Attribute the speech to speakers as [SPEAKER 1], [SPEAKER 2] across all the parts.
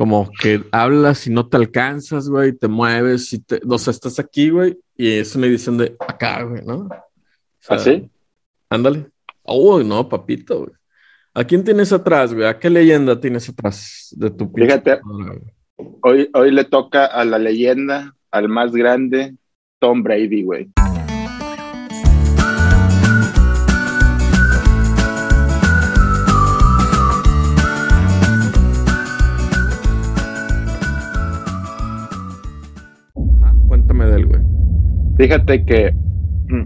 [SPEAKER 1] como que hablas y no te alcanzas, güey, te mueves y te, o sea, estás aquí, güey, y es una edición de acá, güey, ¿no?
[SPEAKER 2] ¿Ah, sí?
[SPEAKER 1] Ándale. Uy, no, papito, güey. ¿A quién tienes atrás, güey? ¿A qué leyenda tienes atrás de tu
[SPEAKER 2] Fíjate, hoy, hoy le toca a la leyenda, al más grande, Tom Brady, güey. Fíjate que mm,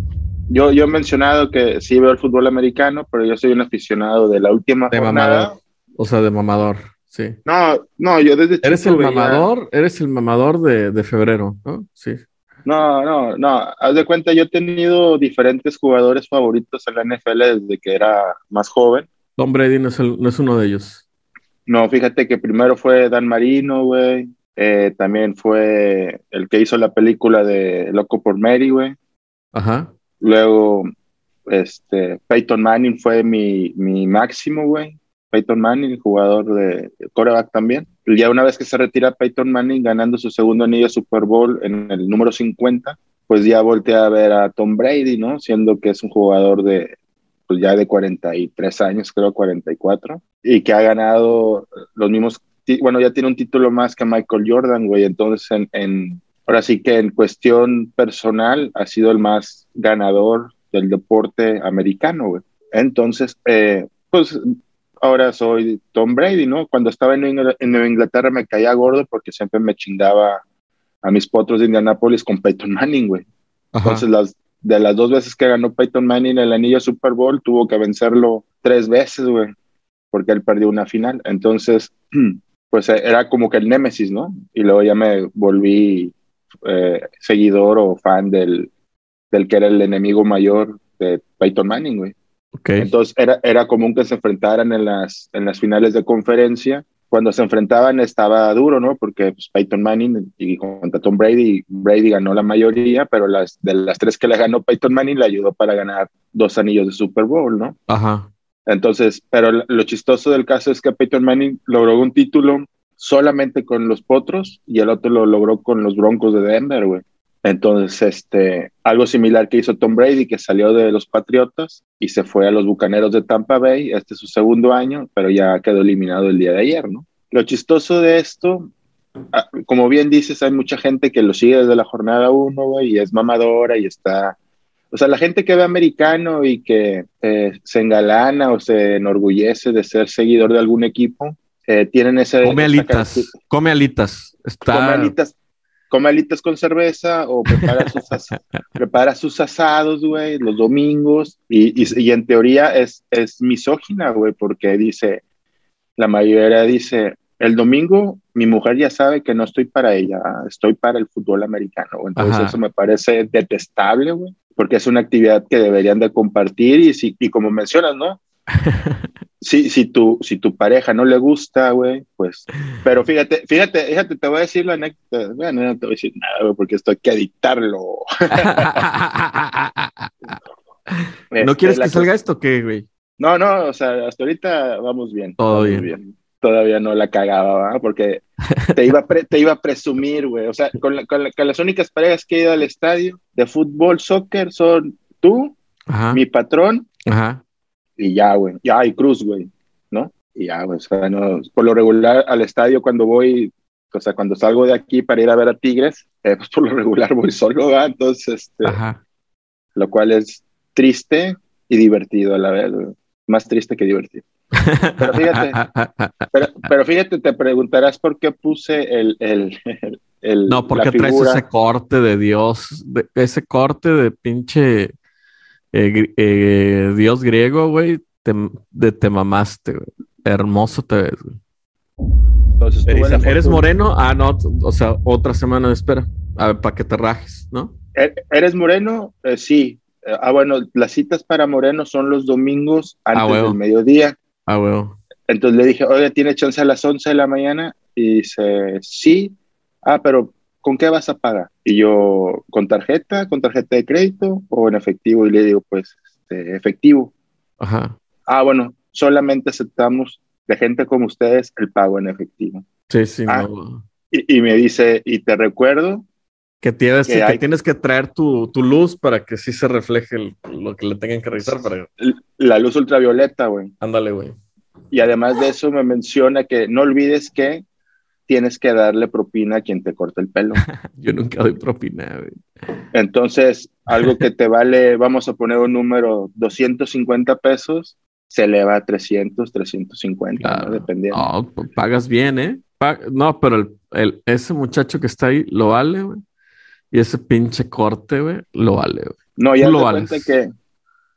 [SPEAKER 2] yo, yo he mencionado que sí veo el fútbol americano, pero yo soy un aficionado de la última
[SPEAKER 1] de Mamador. O sea, de mamador, sí.
[SPEAKER 2] No, no, yo desde
[SPEAKER 1] ¿Eres el mamador? Eres el mamador de, de, febrero, ¿no? Sí.
[SPEAKER 2] No, no, no. Haz de cuenta, yo he tenido diferentes jugadores favoritos en la NFL desde que era más joven.
[SPEAKER 1] Tom Brady no es, no es uno de ellos.
[SPEAKER 2] No, fíjate que primero fue Dan Marino, güey. Eh, también fue el que hizo la película de Loco por Mary, güey.
[SPEAKER 1] Ajá.
[SPEAKER 2] Luego, este, Peyton Manning fue mi, mi máximo, güey. Peyton Manning, jugador de coreback también. Ya una vez que se retira Peyton Manning ganando su segundo anillo Super Bowl en el número 50, pues ya volteé a ver a Tom Brady, ¿no? Siendo que es un jugador de, pues ya de 43 años, creo 44, y que ha ganado los mismos bueno, ya tiene un título más que Michael Jordan, güey. Entonces, en, ahora sí que en cuestión personal ha sido el más ganador del deporte americano, güey. Entonces, eh, pues ahora soy Tom Brady, ¿no? Cuando estaba en, Nueva Inglaterra me caía gordo porque siempre me chingaba a mis potros de Indianapolis con Peyton Manning, güey. Entonces, las, de las dos veces que ganó Peyton Manning el anillo Super Bowl, tuvo que vencerlo tres veces, güey, porque él perdió una final. Entonces, pues eh, era como que el némesis, ¿no? Y luego ya me volví eh, seguidor o fan del, del que era el enemigo mayor de Peyton Manning, güey.
[SPEAKER 1] Okay.
[SPEAKER 2] Entonces era, era común que se enfrentaran en las, en las finales de conferencia. Cuando se enfrentaban estaba duro, ¿no? Porque pues, Peyton Manning y contra Tom Brady, Brady ganó la mayoría, pero las, de las tres que le ganó Peyton Manning le ayudó para ganar dos anillos de Super Bowl, ¿no?
[SPEAKER 1] Ajá.
[SPEAKER 2] Entonces, pero lo chistoso del caso es que Peyton Manning logró un título solamente con los Potros y el otro lo logró con los Broncos de Denver, güey. Entonces, este, algo similar que hizo Tom Brady, que salió de los Patriotas y se fue a los Bucaneros de Tampa Bay. Este es su segundo año, pero ya quedó eliminado el día de ayer, ¿no? Lo chistoso de esto, ah, como bien dices, hay mucha gente que lo sigue desde la jornada uno, güey, y es mamadora y está o sea, la gente que ve americano y que eh, se engalana o se enorgullece de ser seguidor de algún equipo, eh, tienen ese...
[SPEAKER 1] Come alitas, come alitas. Está...
[SPEAKER 2] Come alitas. Come alitas con cerveza o prepara sus, prepara sus asados, güey, los domingos. Y, y, en teoría es, es misógina, güey, porque dice, la mayoría dice, el domingo mi mujer ya sabe que no estoy para ella, estoy para el fútbol americano. Entonces eso me parece detestable, güey porque es una actividad que deberían de compartir y, si, y como mencionas, ¿no? si, si, tu, si tu pareja no le gusta, güey, pues, pero fíjate, fíjate, fíjate, te voy a decir la anécdota, bueno, no te voy a decir nada, güey, porque esto hay que editarlo.
[SPEAKER 1] ¿No quieres este, que salga esto qué, güey?
[SPEAKER 2] No, no, o sea, hasta ahorita vamos bien.
[SPEAKER 1] Todo bien.
[SPEAKER 2] Todavía no la cagaba, ¿verdad? Porque te iba, te iba a presumir, güey. O sea, con, las únicas parejas que he ido al estadio de fútbol, soccer, son tú, mi patrón, y ya, güey. Ya, hay Cruz, güey, ¿no? Y ya, güey. O sea, no, por lo regular al estadio cuando voy, o sea, cuando salgo de aquí para ir a ver a Tigres, eh, pues por lo regular voy solo, ¿verdad? Entonces, este, lo cual es triste y divertido a la vez, Más triste que divertido. Pero fíjate, pero, fíjate, te preguntarás por qué puse el. el, el,
[SPEAKER 1] no, porque traes ese corte de Dios, ese corte de pinche eh, eh, Dios griego, güey. Te, de, te mamaste, güey. Hermoso te ves, güey. Entonces, ¿Eres, moreno? Ah, no, o sea, otra semana de espera. A ver, para que te rajes, ¿no?
[SPEAKER 2] ¿E-, ¿Eres moreno? Eh, sí. Ah, bueno, las citas para moreno son los domingos ah, antes del mediodía.
[SPEAKER 1] Ah, bueno.
[SPEAKER 2] Entonces le dije, oye, ¿tiene chance a las 11 de la mañana? Y dice, sí. Ah, pero ¿con qué vas a pagar? Y yo, ¿con tarjeta, con tarjeta de crédito o en efectivo? Y le digo, pues, este, efectivo.
[SPEAKER 1] Ajá.
[SPEAKER 2] Ah, bueno, solamente aceptamos de gente como ustedes el pago en efectivo.
[SPEAKER 1] Sí, sí,
[SPEAKER 2] Ah,
[SPEAKER 1] no.
[SPEAKER 2] Y, y me dice, y te recuerdo,
[SPEAKER 1] Que tienes
[SPEAKER 2] que
[SPEAKER 1] que,
[SPEAKER 2] hay-
[SPEAKER 1] tienes que traer tu, tu luz para que sí se refleje el- lo que le tengan que revisar. Para...
[SPEAKER 2] la luz ultravioleta, güey.
[SPEAKER 1] Ándale, güey.
[SPEAKER 2] Y además de eso me menciona que no olvides que tienes que darle propina a quien te corta el pelo.
[SPEAKER 1] Yo nunca doy propina, güey.
[SPEAKER 2] Entonces, algo que te vale, vamos a poner un número, 250 pesos, se eleva a 300, 350,
[SPEAKER 1] Claro.
[SPEAKER 2] ¿no? dependiendo.
[SPEAKER 1] No, p- pagas bien, ¿eh? Pa- no, pero el, el- ese muchacho que está ahí lo vale, güey. Y ese pinche corte, güey, lo vale, güey.
[SPEAKER 2] No, ya te
[SPEAKER 1] lo
[SPEAKER 2] cuenta
[SPEAKER 1] vales.
[SPEAKER 2] que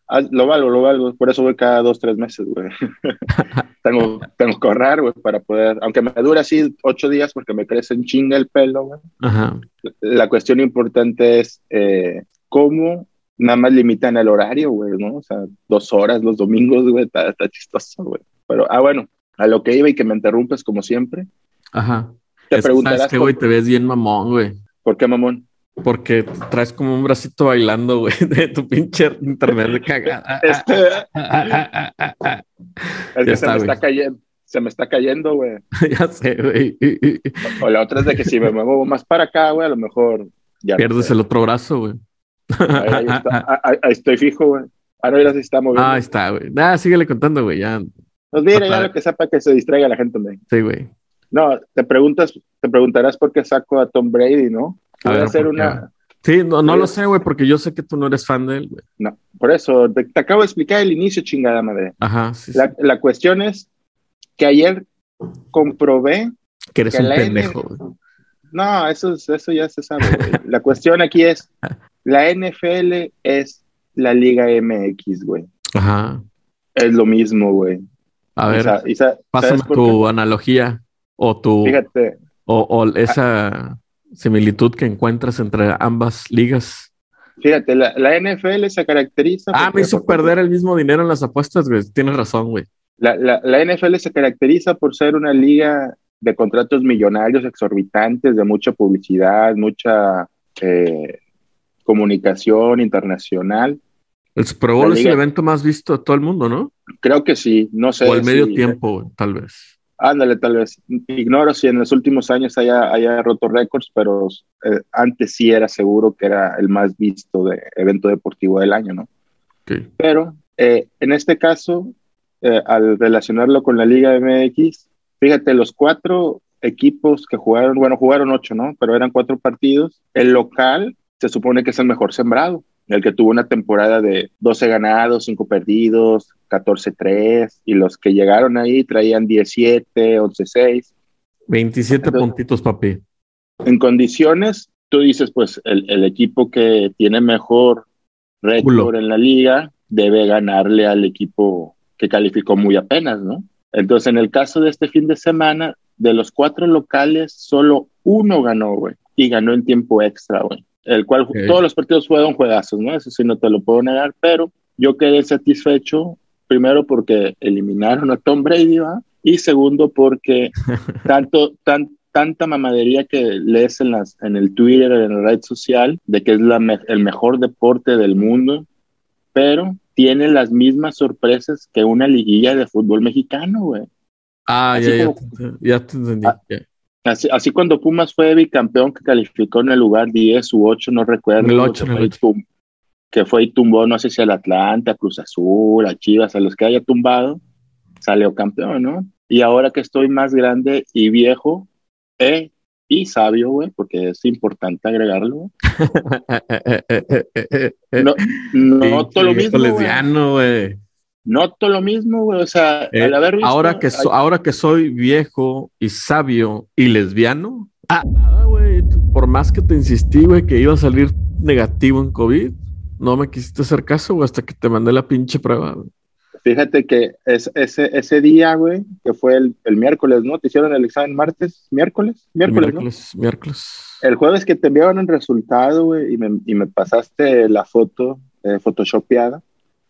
[SPEAKER 2] ah, lo valgo, lo valgo. Por eso voy cada dos, tres meses, güey. tengo, tengo que ahorrar, güey, para poder, aunque me dure así ocho días porque me crece en chinga el pelo, güey.
[SPEAKER 1] Ajá.
[SPEAKER 2] La cuestión importante es eh, cómo nada más limitan el horario, güey, ¿no? O sea, dos horas los domingos, güey, está, está chistoso, güey. Pero, ah, bueno, a lo que iba y que me interrumpes como siempre.
[SPEAKER 1] Ajá.
[SPEAKER 2] Te
[SPEAKER 1] Es
[SPEAKER 2] preguntarás,
[SPEAKER 1] ¿sabes qué, güey? Te ves bien mamón, güey.
[SPEAKER 2] ¿por qué, mamón?
[SPEAKER 1] Porque traes como un bracito bailando, güey, de tu pinche internet de cagada.
[SPEAKER 2] Este,
[SPEAKER 1] Ah,
[SPEAKER 2] es que
[SPEAKER 1] Ya
[SPEAKER 2] se me
[SPEAKER 1] güey.
[SPEAKER 2] está cayendo, se me está cayendo, güey.
[SPEAKER 1] ya sé, güey.
[SPEAKER 2] O la otra es de que si me muevo más para acá, güey, a lo mejor ya.
[SPEAKER 1] Pierdes el otro brazo, güey.
[SPEAKER 2] Ahí, ahí está. Ah, ahí- ahí estoy fijo, güey. Ah, no, mira si está moviendo.
[SPEAKER 1] Ah, ahí está, güey. Ah, síguele contando, güey. Ya,
[SPEAKER 2] Pues mira, ya lo que sepa que se distraiga la gente, hombre.
[SPEAKER 1] sí, güey.
[SPEAKER 2] No, te preguntas, te preguntarás por qué saco a Tom Brady, ¿no?
[SPEAKER 1] A
[SPEAKER 2] Voy a
[SPEAKER 1] ver,
[SPEAKER 2] hacer
[SPEAKER 1] ¿por qué?
[SPEAKER 2] una.
[SPEAKER 1] Sí, no, no lo sé, güey, porque yo sé que tú no eres fan de él, güey.
[SPEAKER 2] No, por eso, te, te acabo de explicar el inicio, chingada madre.
[SPEAKER 1] Ajá, sí, sí.
[SPEAKER 2] La, la cuestión es que ayer comprobé
[SPEAKER 1] Que eres
[SPEAKER 2] que
[SPEAKER 1] un pendejo,
[SPEAKER 2] N-
[SPEAKER 1] güey.
[SPEAKER 2] No, eso, es- eso ya se sabe. güey. La cuestión aquí es, la NFL es la Liga MX, güey.
[SPEAKER 1] Ajá.
[SPEAKER 2] Es lo mismo, güey.
[SPEAKER 1] A
[SPEAKER 2] O
[SPEAKER 1] ver,
[SPEAKER 2] sea, sa-
[SPEAKER 1] pásame
[SPEAKER 2] ¿sabes por
[SPEAKER 1] tu analogía o tu?
[SPEAKER 2] Fíjate,
[SPEAKER 1] o, o esa similitud que encuentras entre ambas ligas.
[SPEAKER 2] fíjate, la, la NFL se caracteriza.
[SPEAKER 1] Ah, me hizo
[SPEAKER 2] por-
[SPEAKER 1] perder el mismo dinero en las apuestas, güey. Tienes razón, güey.
[SPEAKER 2] La, la, la NFL se caracteriza por ser una liga de contratos millonarios exorbitantes, de mucha publicidad, mucha eh, comunicación internacional.
[SPEAKER 1] El Super Bowl es el evento más visto de todo el mundo, ¿no?
[SPEAKER 2] Creo que sí, no sé.
[SPEAKER 1] o el medio
[SPEAKER 2] si-
[SPEAKER 1] tiempo, tal vez.
[SPEAKER 2] Ándale, tal vez. Ignoro si en los últimos años haya, haya roto récords, pero eh, antes sí era seguro que era el más visto de evento deportivo del año, ¿no? Pero eh, en este caso, eh, al relacionarlo con la Liga MX, fíjate, los cuatro equipos que jugaron, bueno, jugaron ocho, ¿no? Pero eran cuatro partidos. El local se supone que es el mejor sembrado, el que tuvo una temporada de 12 ganados, 5 perdidos, 14-3, y los que llegaron ahí traían 17, 11-6.
[SPEAKER 1] 27
[SPEAKER 2] Entonces-
[SPEAKER 1] puntitos, papi.
[SPEAKER 2] En condiciones, tú dices, pues el, el equipo que tiene mejor récord en la liga debe ganarle al equipo que calificó muy apenas, ¿no? Entonces, en el caso de este fin de semana, de los cuatro locales, solo uno ganó, güey, y ganó en tiempo extra, güey. El cual
[SPEAKER 1] Ok.
[SPEAKER 2] todos los partidos fueron juegazos, ¿no? Eso sí no te lo puedo negar, pero yo quedé satisfecho, primero porque eliminaron a Tom Brady, ¿va? Y segundo porque tanto, tan, tanta mamadería que lees en, las, en el Twitter, en la red social, de que es la me- el mejor deporte del mundo, pero tiene las mismas sorpresas que una liguilla de fútbol mexicano, güey.
[SPEAKER 1] Ah,
[SPEAKER 2] Así
[SPEAKER 1] ya, ya,
[SPEAKER 2] como-
[SPEAKER 1] te- ya te entendí.
[SPEAKER 2] Ah. Así, así cuando Pumas fue bicampeón que calificó en el lugar 10 u 8, no recuerdo.
[SPEAKER 1] El ocho,
[SPEAKER 2] que,
[SPEAKER 1] en el
[SPEAKER 2] fue y
[SPEAKER 1] ocho.
[SPEAKER 2] tum- que fue y tumbó, no sé si al Atlanta, Cruz Azul, a Chivas, a los que haya tumbado, salió campeón, ¿no? Y ahora que estoy más grande y viejo, eh, y sabio, güey, porque es importante agregarlo, no, noto lo mismo,
[SPEAKER 1] lesbiano, güey.
[SPEAKER 2] Noto lo mismo, güey, o sea,
[SPEAKER 1] Eh,
[SPEAKER 2] al haber visto...
[SPEAKER 1] ahora, que so-
[SPEAKER 2] ay,
[SPEAKER 1] ahora que soy viejo y sabio y lesbiano, ah, güey. Por más que te insistí, güey, que iba a salir negativo en COVID, no me quisiste hacer caso, güey, hasta que te mandé la pinche prueba. güey.
[SPEAKER 2] Fíjate que es, ese, ese día, güey, que fue el, el miércoles, ¿no? ¿Te hicieron el examen martes? ¿Miércoles? Miércoles, ¿no?
[SPEAKER 1] miércoles, miércoles.
[SPEAKER 2] El jueves que te enviaron el resultado, güey, y me, y me pasaste la foto eh, photoshopeada,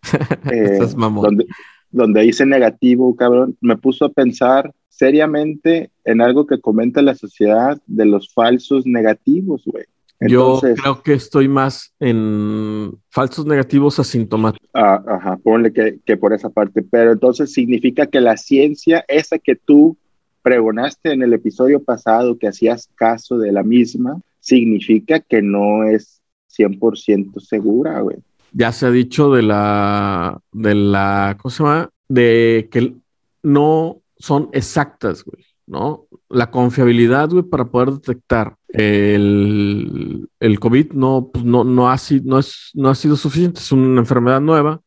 [SPEAKER 2] eh,
[SPEAKER 1] mamón.
[SPEAKER 2] donde, donde hice negativo, cabrón, me puso a pensar seriamente en algo que comenta la sociedad de los falsos negativos, güey.
[SPEAKER 1] Yo creo que estoy más en falsos negativos asintomáticos.
[SPEAKER 2] ah, ajá, ponle que, que por esa parte, pero entonces significa que la ciencia, esa que tú pregonaste en el episodio pasado que hacías caso de la misma, significa que no es 100% segura, güey.
[SPEAKER 1] Ya se ha dicho de la, de la, ¿cómo se llama? De que no son exactas, güey, ¿no? La confiabilidad, güey, para poder detectar el, el COVID no, pues no, no, ha, no, es, no ha sido suficiente, es una enfermedad nueva,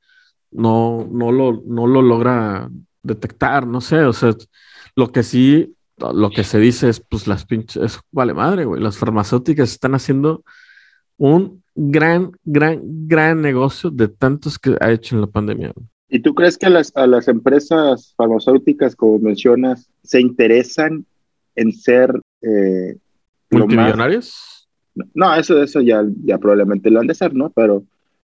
[SPEAKER 1] no, no, lo, no lo logra detectar, no sé, o sea, lo que sí, lo que se dice es, pues las pinches, vale madre, güey, las farmacéuticas están haciendo un gran, gran, gran negocio de tantos que ha hecho en la pandemia.
[SPEAKER 2] ¿Y tú crees que a las, a las empresas farmacéuticas, como mencionas, se interesan en ser... Eh,
[SPEAKER 1] ¿Multimillonarios?
[SPEAKER 2] No, eso, eso ya, ya probablemente lo han de ser, ¿no? Pero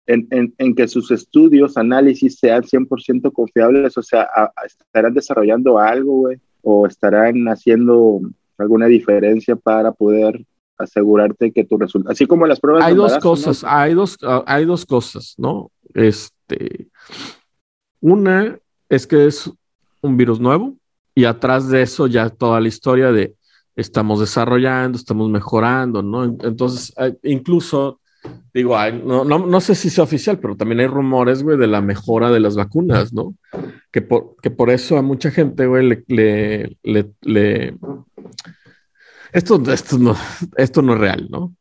[SPEAKER 2] en, en, en que sus estudios, análisis sean 100% confiables, o sea, estarán desarrollando algo, güey, o estarán haciendo alguna diferencia para poder asegurarte que tu resultado, así como las pruebas.
[SPEAKER 1] Hay dos cosas, hay dos, ah, hay dos cosas, ¿no? Este, una es que es un virus nuevo y atrás de eso ya toda la historia de estamos desarrollando, estamos mejorando, ¿no? Entonces, incluso digo, no, no, no, sé si sea oficial, pero también hay rumores, güey, de la mejora de las vacunas, ¿no? Que por, que por eso a mucha gente, güey, le, le, le, Esto, esto, no, esto no es real, ¿no?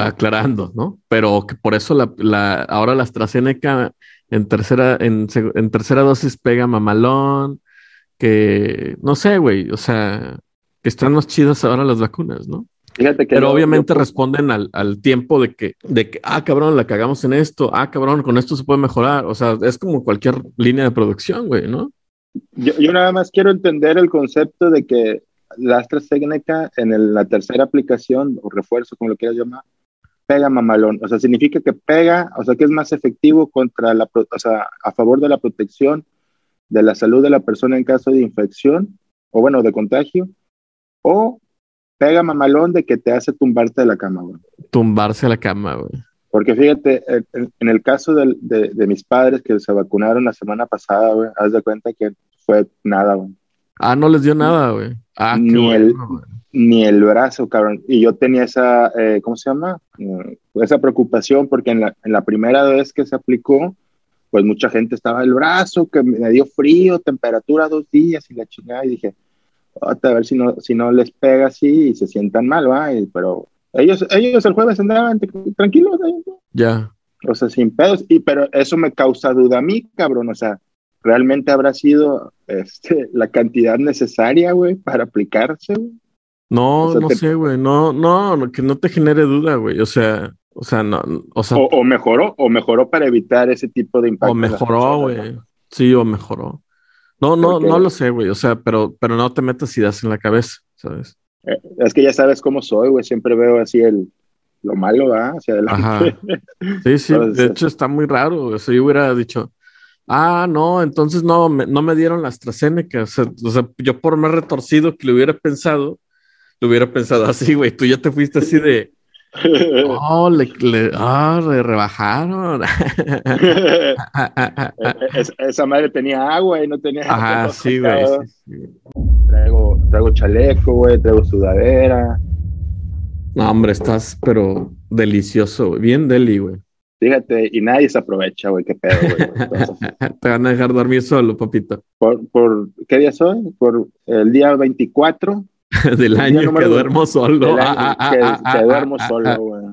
[SPEAKER 1] aclarando, ¿no? Pero que por eso la, la, ahora la AstraZeneca en tercera, en, en tercera dosis pega mamalón, que no sé, güey, o sea, están más chidas ahora las vacunas, ¿no? Pero obviamente responden al, al, tiempo de que, de que, ah, cabrón, la cagamos en esto, ah, cabrón, con esto se puede mejorar. O sea, es como cualquier línea de producción, güey, ¿no?
[SPEAKER 2] Yo, yo nada más quiero entender el concepto de que la AstraZeneca en la tercera aplicación o refuerzo, como lo quieras llamar, pega mamalón. O sea, significa que pega, o sea, que es más efectivo contra la, o sea, a favor de la protección de la salud de la persona en caso de infección o bueno, de contagio, o pega mamalón de que te hace tumbarte de la cama, güey.
[SPEAKER 1] Tumbarse a la cama, güey.
[SPEAKER 2] Porque fíjate, en, el caso de, de, mis padres que se vacunaron la semana pasada, güey, haz de cuenta que fue nada, güey.
[SPEAKER 1] Ah, no les dio nada, güey. Ah,
[SPEAKER 2] ni, el, ni el brazo, cabrón. Y yo tenía esa, eh, ¿cómo se llama? Eh, esa preocupación porque en la, en la primera vez que se aplicó, pues mucha gente estaba el brazo, que me dio frío, temperatura dos días y la chingada. Y dije, a ver si no, si no les pega así y se sientan mal, ¿va? pero ellos, ellos el jueves andaban tranquilos.
[SPEAKER 1] Ya.
[SPEAKER 2] O sea, sin pedos. Y, pero eso me causa duda a mí, cabrón. O sea, ¿realmente habrá sido este, la cantidad necesaria, güey, para aplicarse,
[SPEAKER 1] No, no sé, güey. No, no, que no te genere duda, güey. O sea, o sea, no, o sea.
[SPEAKER 2] O, mejoró, o mejoró para evitar ese tipo de impacto.
[SPEAKER 1] O mejoró, güey. Sí, o mejoró. No, no, no lo sé, güey. O sea, pero, pero no te metas ideas en la cabeza, ¿sabes?
[SPEAKER 2] Eh, es que ya sabes cómo soy, güey. Siempre veo así el lo malo, ¿va? Hacia adelante.
[SPEAKER 1] Sí, sí. de hecho, está muy raro. Sea, yo hubiera dicho, ah, no, entonces no, me, no me dieron la AstraZeneca. O sea, o sea, yo por más retorcido que lo hubiera pensado, lo hubiera pensado así, güey. Tú ya te fuiste así de. Oh, le, le, oh, le rebajaron.
[SPEAKER 2] esa madre tenía agua y no tenía.
[SPEAKER 1] Ajá, sí, güey.
[SPEAKER 2] Traigo, traigo chaleco, güey, traigo sudadera.
[SPEAKER 1] No, hombre, estás, pero delicioso, güey. Bien deli, güey.
[SPEAKER 2] Fíjate, y nadie se aprovecha, güey, qué pedo, güey.
[SPEAKER 1] Te van a dejar dormir solo, papito.
[SPEAKER 2] ¿Por, por qué día soy? Por el día 24
[SPEAKER 1] del año que duermo solo.
[SPEAKER 2] que, duermo solo, güey.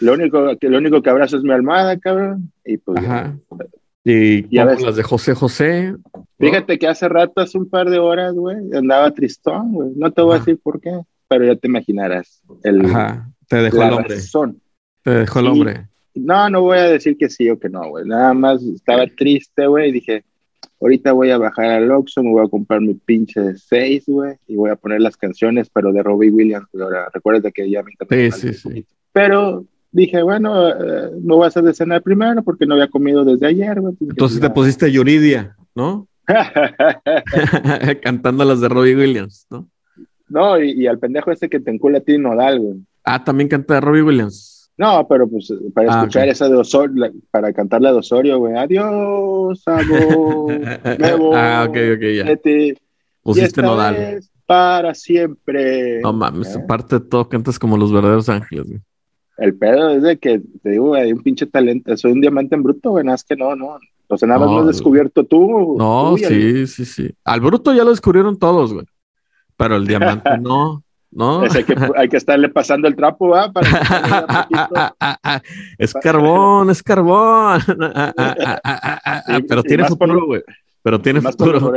[SPEAKER 2] Lo único, que, lo único que abrazo es mi almohada, cabrón. Y pues. Ajá.
[SPEAKER 1] Y las de José José.
[SPEAKER 2] Fíjate que hace rato, hace un par de horas, güey, andaba tristón, güey. No te voy a decir por qué, pero ya te imaginarás. El,
[SPEAKER 1] Ajá. Te dejó el hombre. Te dejó el hombre.
[SPEAKER 2] No, no voy a decir que sí o que no, güey. Nada más estaba triste, güey, y dije, Ahorita voy a bajar al Oxxo, me voy a comprar mi pinche 6, güey, y voy a poner las canciones, pero de Robbie Williams. Ahora, recuerda que ya me.
[SPEAKER 1] Sí, sí, sí.
[SPEAKER 2] Pero dije, bueno, eh, me voy a hacer de cenar primero porque no había comido desde ayer, güey.
[SPEAKER 1] Entonces te pusiste Yuridia, ¿no? Cantando las de Robbie Williams, ¿no?
[SPEAKER 2] No, y, al pendejo ese que te encula a ti Nodal, güey.
[SPEAKER 1] Ah, también canta Robbie Williams.
[SPEAKER 2] No, pero pues para ah, escuchar esa de Osorio, para cantar la de Osorio, güey, adiós, amor,
[SPEAKER 1] Ah, ok, ok, ya. Pusiste nodal.
[SPEAKER 2] Para siempre.
[SPEAKER 1] No mames, ¿Eh? aparte de todo, cantas como los verdaderos ángeles, güey.
[SPEAKER 2] El pedo es de que, te digo, hay un pinche talento, soy un diamante en bruto, güey, nada es que no, no. O sea, nada más lo has descubierto tú.
[SPEAKER 1] No, sí, sí, sí. Al bruto ya lo descubrieron todos, güey. Pero el diamante no. ¿No?
[SPEAKER 2] hay, que, hay que estarle pasando el trapo, ¿va?
[SPEAKER 1] es carbón, es carbón. Pero tiene futuro, güey. Pero tiene futuro.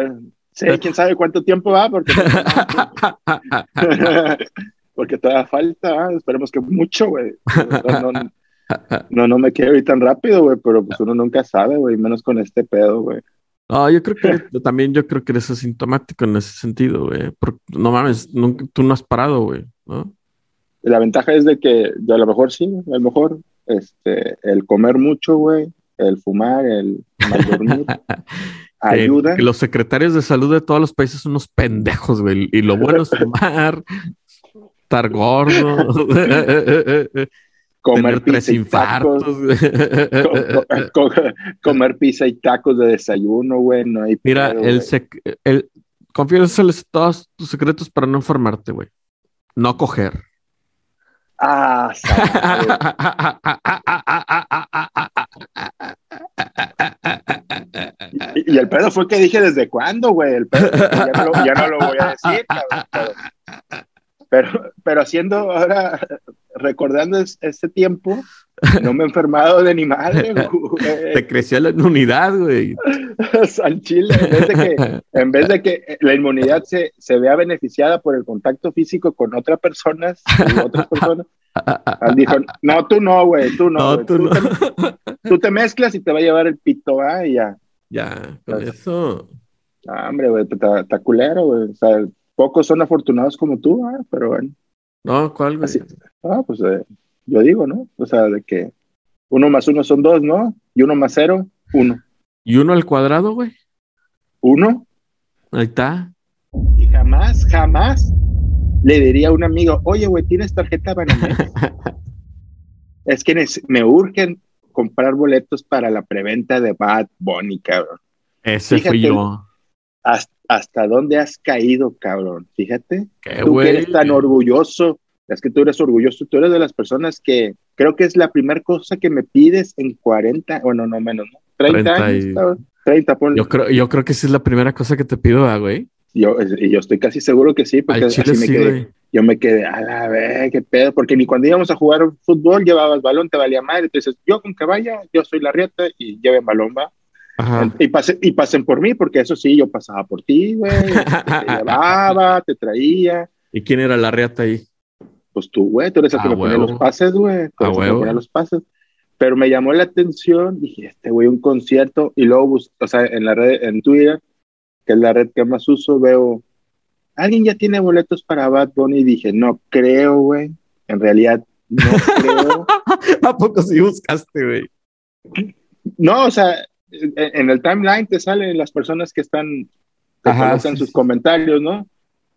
[SPEAKER 2] Sí, quién sabe cuánto tiempo va, porque, porque todavía falta, esperemos que mucho, güey. No, no, me quiero ir tan rápido, güey, pero pues uno nunca sabe, güey, menos con este pedo, güey.
[SPEAKER 1] No, yo creo que también yo creo que eres asintomático en ese sentido, güey. No mames, tú no has parado, güey, ¿no?
[SPEAKER 2] La ventaja es de que yo a lo mejor sí, a lo mejor este, el comer mucho, güey, el fumar, el mal dormir, ayuda.
[SPEAKER 1] los secretarios de salud de todos los países son unos pendejos, güey. Y lo bueno es fumar, estar gordo.
[SPEAKER 2] comer tres infartos. comer pizza y tacos de desayuno, güey. No hay
[SPEAKER 1] Mira, el, el confiésales todos tus secretos para no enfermarte, güey. No coger.
[SPEAKER 2] Ah, y, y, el pedo fue que dije desde cuándo, güey. El pedo ya no, ya no lo voy a decir, cabrón. Pero, pero haciendo ahora, recordando este tiempo, no me he enfermado de ni madre,
[SPEAKER 1] güey. Te creció la inmunidad, güey.
[SPEAKER 2] San Chile, en vez de que, en vez de que la inmunidad se, se vea beneficiada por el contacto físico con otras personas, otras personas, dijo, no, tú no, güey, tú no. tú, no. Te, tú, Te, mezclas y te va a llevar el pito, ¿ah? Y ya.
[SPEAKER 1] Ya, con eso.
[SPEAKER 2] Ah, hombre, güey, está culero, güey. O sea, pocos son afortunados como tú, ¿eh? pero bueno.
[SPEAKER 1] No, ¿cuál?
[SPEAKER 2] Así, ah, pues eh, yo digo, ¿no? O sea, de que uno más uno son dos, ¿no? Y uno más cero, uno.
[SPEAKER 1] ¿Y uno al cuadrado, güey?
[SPEAKER 2] Uno.
[SPEAKER 1] Ahí está.
[SPEAKER 2] Y jamás, jamás le diría a un amigo, oye, güey, ¿tienes tarjeta Banamex? es que me urgen comprar boletos para la preventa de Bad Bunny, cabrón.
[SPEAKER 1] Ese fui yo.
[SPEAKER 2] Hasta, hasta dónde has caído, cabrón. Fíjate. tú que eres tan orgulloso. Es que tú eres orgulloso. Tú eres de las personas que creo que es la primera cosa que me pides en 40, bueno, no menos, ¿no? 30, años. 30,
[SPEAKER 1] Yo creo, yo creo que esa es la primera cosa que te pido, ah, güey.
[SPEAKER 2] Yo, y yo estoy casi seguro que sí, porque así me quedé. Yo me quedé, a la vez, qué pedo, porque ni cuando íbamos a jugar fútbol llevabas balón, te valía madre. Entonces, yo con que vaya, yo soy la rieta y lleven balón, va. Y, pasen, y pasen por mí, porque eso sí, yo pasaba por ti, güey. Te llevaba, te traía.
[SPEAKER 1] ¿Y quién era la reata ahí?
[SPEAKER 2] Pues tú, güey, tú eres el que me ponía los pases, güey. Tú eres el que los pases. Pero me llamó la atención, dije, este güey, un concierto, y luego, o sea, en la red, en Twitter, que es la red que más uso, veo, alguien ya tiene boletos para Bad Bunny, y dije, no creo, güey. En realidad, no creo.
[SPEAKER 1] ¿A poco sí buscaste, güey?
[SPEAKER 2] No, o sea, en el timeline te salen las personas que están, en sus comentarios, ¿no?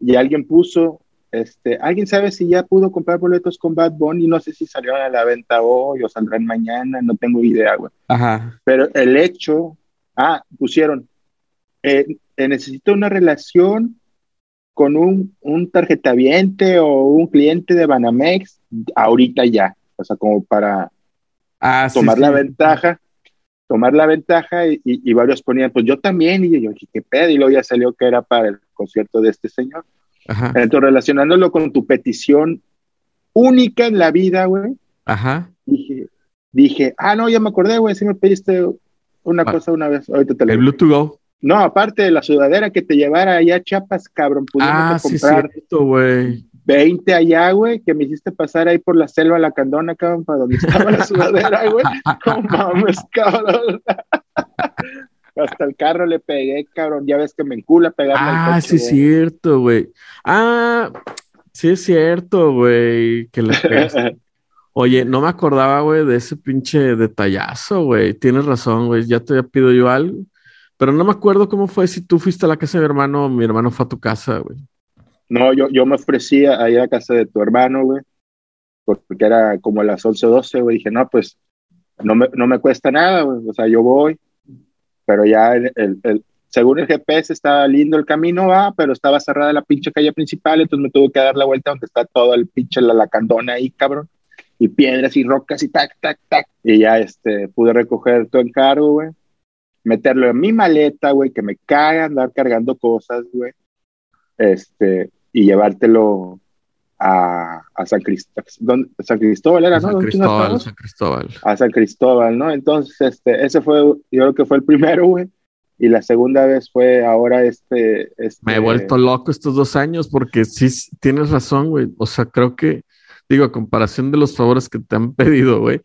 [SPEAKER 2] Y alguien puso, este, ¿alguien sabe si ya pudo comprar boletos con Bad Bunny? No sé si salieron a la venta hoy o saldrán mañana, no tengo idea, güey.
[SPEAKER 1] Ajá.
[SPEAKER 2] Pero el hecho, ah, pusieron, eh, eh, necesito una relación con un, un tarjetaviente o un cliente de Banamex ahorita ya, o sea, como para ah, tomar la ventaja tomar la ventaja y, varios ponían, pues yo también, y yo dije, qué pedo, y luego ya salió que era para el concierto de este señor. Entonces, relacionándolo con tu petición única en la vida, güey,
[SPEAKER 1] Ajá.
[SPEAKER 2] Dije, dije, ah, no, ya me acordé, güey, si me pediste una ah. cosa una vez, ahorita te
[SPEAKER 1] El Bluetooth Go.
[SPEAKER 2] No, aparte de la sudadera que te llevara allá a Chiapas, cabrón,
[SPEAKER 1] ah, comprar. Sí, güey.
[SPEAKER 2] 20 allá, güey, que me hiciste pasar ahí por la selva La Candona, cabrón, para donde estaba la sudadera, güey. No mames, cabrón. Hasta el carro le pegué, cabrón. Ya ves que me encula pegarme
[SPEAKER 1] Ah, sí es cierto, güey. Ah, sí es cierto, güey, que le Oye, no me acordaba, güey, de ese pinche detallazo, güey. Tienes razón, güey. Ya te pido yo algo. Pero no me acuerdo cómo fue si tú fuiste a la casa de mi hermano o mi hermano fue a tu casa, güey.
[SPEAKER 2] No, yo, yo me ofrecía ahí a casa de tu hermano, güey, porque era como a las 11 o 12, güey. Dije, no, pues no me, no me cuesta nada, güey. O sea, yo voy, pero ya el, el, según el GPS estaba lindo el camino, va, pero estaba cerrada la pinche calle principal, entonces me tuve que dar la vuelta donde está todo el pinche la lacandona ahí, cabrón, y piedras y rocas y tac, tac, tac, y ya este, pude recoger tu encargo, güey, meterlo en mi maleta, güey, que me caga andar cargando cosas, güey, este, y llevártelo a, a San, Cristóbal, San Cristóbal era,
[SPEAKER 1] ¿no? San Cristóbal, San Cristóbal.
[SPEAKER 2] A San Cristóbal, ¿no? Entonces, este, ese fue, yo creo que fue el primero, güey. Y la segunda vez fue ahora este, este...
[SPEAKER 1] Me he vuelto loco estos dos años porque sí, tienes razón, güey. O sea, creo que, digo, a comparación de los favores que te han pedido, güey,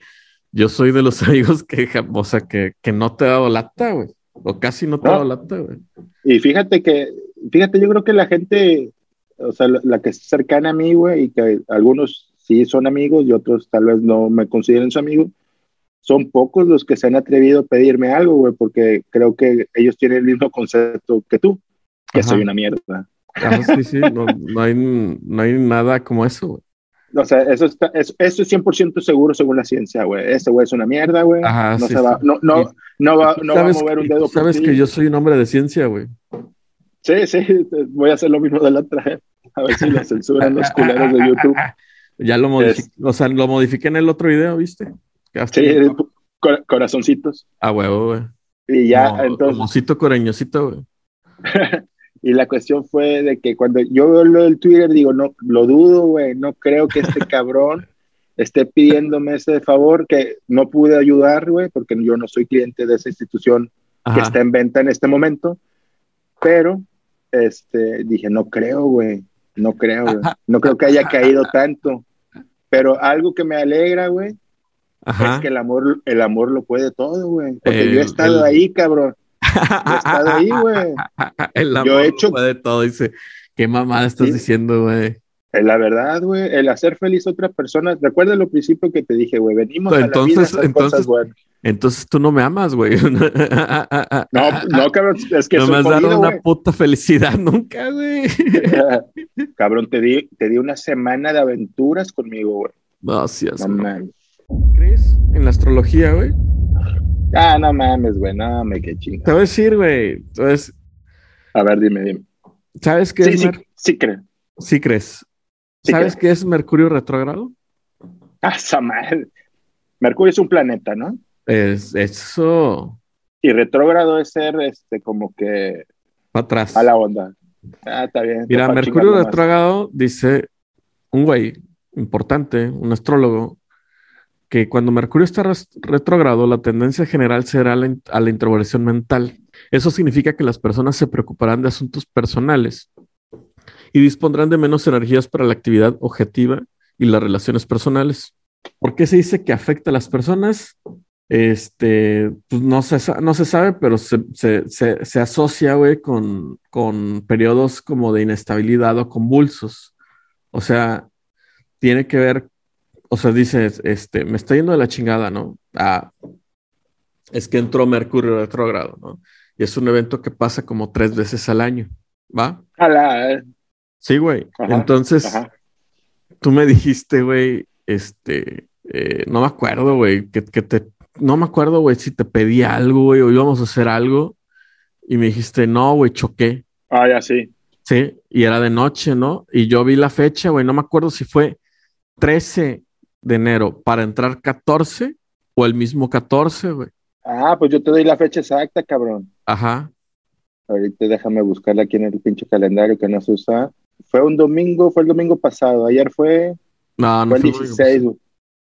[SPEAKER 1] yo soy de los amigos que, o sea, que, que no te he dado lata, güey. O casi no te he dado lata, güey.
[SPEAKER 2] Y fíjate que, fíjate, yo creo que la gente o sea, la, que es cercana a mí, güey, y que algunos sí son amigos y otros tal vez no me consideren su amigo, son pocos los que se han atrevido a pedirme algo, güey, porque creo que ellos tienen el mismo concepto que tú, que soy una mierda.
[SPEAKER 1] Ah, sí, sí, no, hay, no hay nada como eso, güey.
[SPEAKER 2] O sea, eso, está, eso, es 100% seguro según la ciencia, güey. Este güey es una mierda, güey. no se va, no, no, no va, no va a mover un dedo.
[SPEAKER 1] Sabes que yo soy un hombre de ciencia, güey.
[SPEAKER 2] Sí, sí, voy a hacer lo mismo de la otra. A ver si lo censuran los culeros de YouTube.
[SPEAKER 1] Ya lo modifiqué, o sea, lo modifiqué en el otro video, ¿viste?
[SPEAKER 2] Sí, corazoncitos.
[SPEAKER 1] Ah, huevo, güey.
[SPEAKER 2] Y ya, entonces.
[SPEAKER 1] Comocito coreñocito, güey.
[SPEAKER 2] y la cuestión fue de que cuando yo veo lo del Twitter, digo, no, lo dudo, güey, no creo que este cabrón esté pidiéndome ese favor que no pude ayudar, güey, porque yo no soy cliente de esa institución que está en venta en este momento, pero este, dije, no creo, güey, no creo, güey, no creo que haya caído tanto, pero algo que me alegra, güey, es que el amor, el amor lo puede todo, güey, porque yo he estado ahí, cabrón, he estado ahí, güey.
[SPEAKER 1] El amor yo he hecho... lo puede todo, dice, qué mamada estás diciendo, güey.
[SPEAKER 2] La verdad, güey, el hacer feliz a otra persona. Recuerda lo principio que te dije, güey, venimos a la vida a entonces, cosas buenas.
[SPEAKER 1] Entonces tú no me amas, güey.
[SPEAKER 2] no, no, cabrón, es que
[SPEAKER 1] no me has dado una puta felicidad nunca, güey.
[SPEAKER 2] cabrón, te di, te di una semana de aventuras conmigo, güey.
[SPEAKER 1] Gracias. No mames. ¿Crees en la astrología, güey?
[SPEAKER 2] Ah, no mames, güey, no me qué chinga.
[SPEAKER 1] Te voy a decir, güey. Entonces.
[SPEAKER 2] A ver, dime, dime.
[SPEAKER 1] ¿Sabes qué
[SPEAKER 2] sí,
[SPEAKER 1] es?
[SPEAKER 2] Sí, sí, creo.
[SPEAKER 1] Sí crees. ¿Sabes qué es Mercurio retrógrado?
[SPEAKER 2] Ah, esa madre. Mercurio es un planeta, ¿no?
[SPEAKER 1] Es eso.
[SPEAKER 2] Y retrógrado es ser este como que
[SPEAKER 1] atrás.
[SPEAKER 2] A la onda. Ah, está bien.
[SPEAKER 1] Mira, Mercurio retrógrado dice un güey importante, un astrólogo, que cuando Mercurio está retrógrado, la tendencia general será la, a la introversión mental. Eso significa que las personas se preocuparán de asuntos personales y dispondrán de menos energías para la actividad objetiva y las relaciones personales. ¿Por qué se dice que afecta a las personas? Este, pues no se, no se sabe, pero se, se, se, asocia, güey, con, con periodos como de inestabilidad o convulsos. O sea, tiene que ver, o sea, dices, este, me está yendo de la chingada, ¿no? Ah, es que entró Mercurio retrógrado, ¿no? Y es un evento que pasa como tres veces al año, ¿va? Sí, güey. Entonces, tú me dijiste, güey, este, eh, no me acuerdo, güey, que, que, te no me acuerdo, güey, si te pedí algo, güey, o íbamos a hacer algo. Y me dijiste, no, güey, choqué.
[SPEAKER 2] Ah, ya sí.
[SPEAKER 1] Sí, y era de noche, ¿no? Y yo vi la fecha, güey, no me acuerdo si fue 13 de enero para entrar 14 o el mismo 14, güey.
[SPEAKER 2] Ah, pues yo te doy la fecha exacta, cabrón.
[SPEAKER 1] Ajá.
[SPEAKER 2] Ahorita déjame buscarla aquí en el pinche calendario que no se usa. Fue un domingo, fue el domingo pasado. Ayer fue.
[SPEAKER 1] No, no
[SPEAKER 2] fue el 16, güey.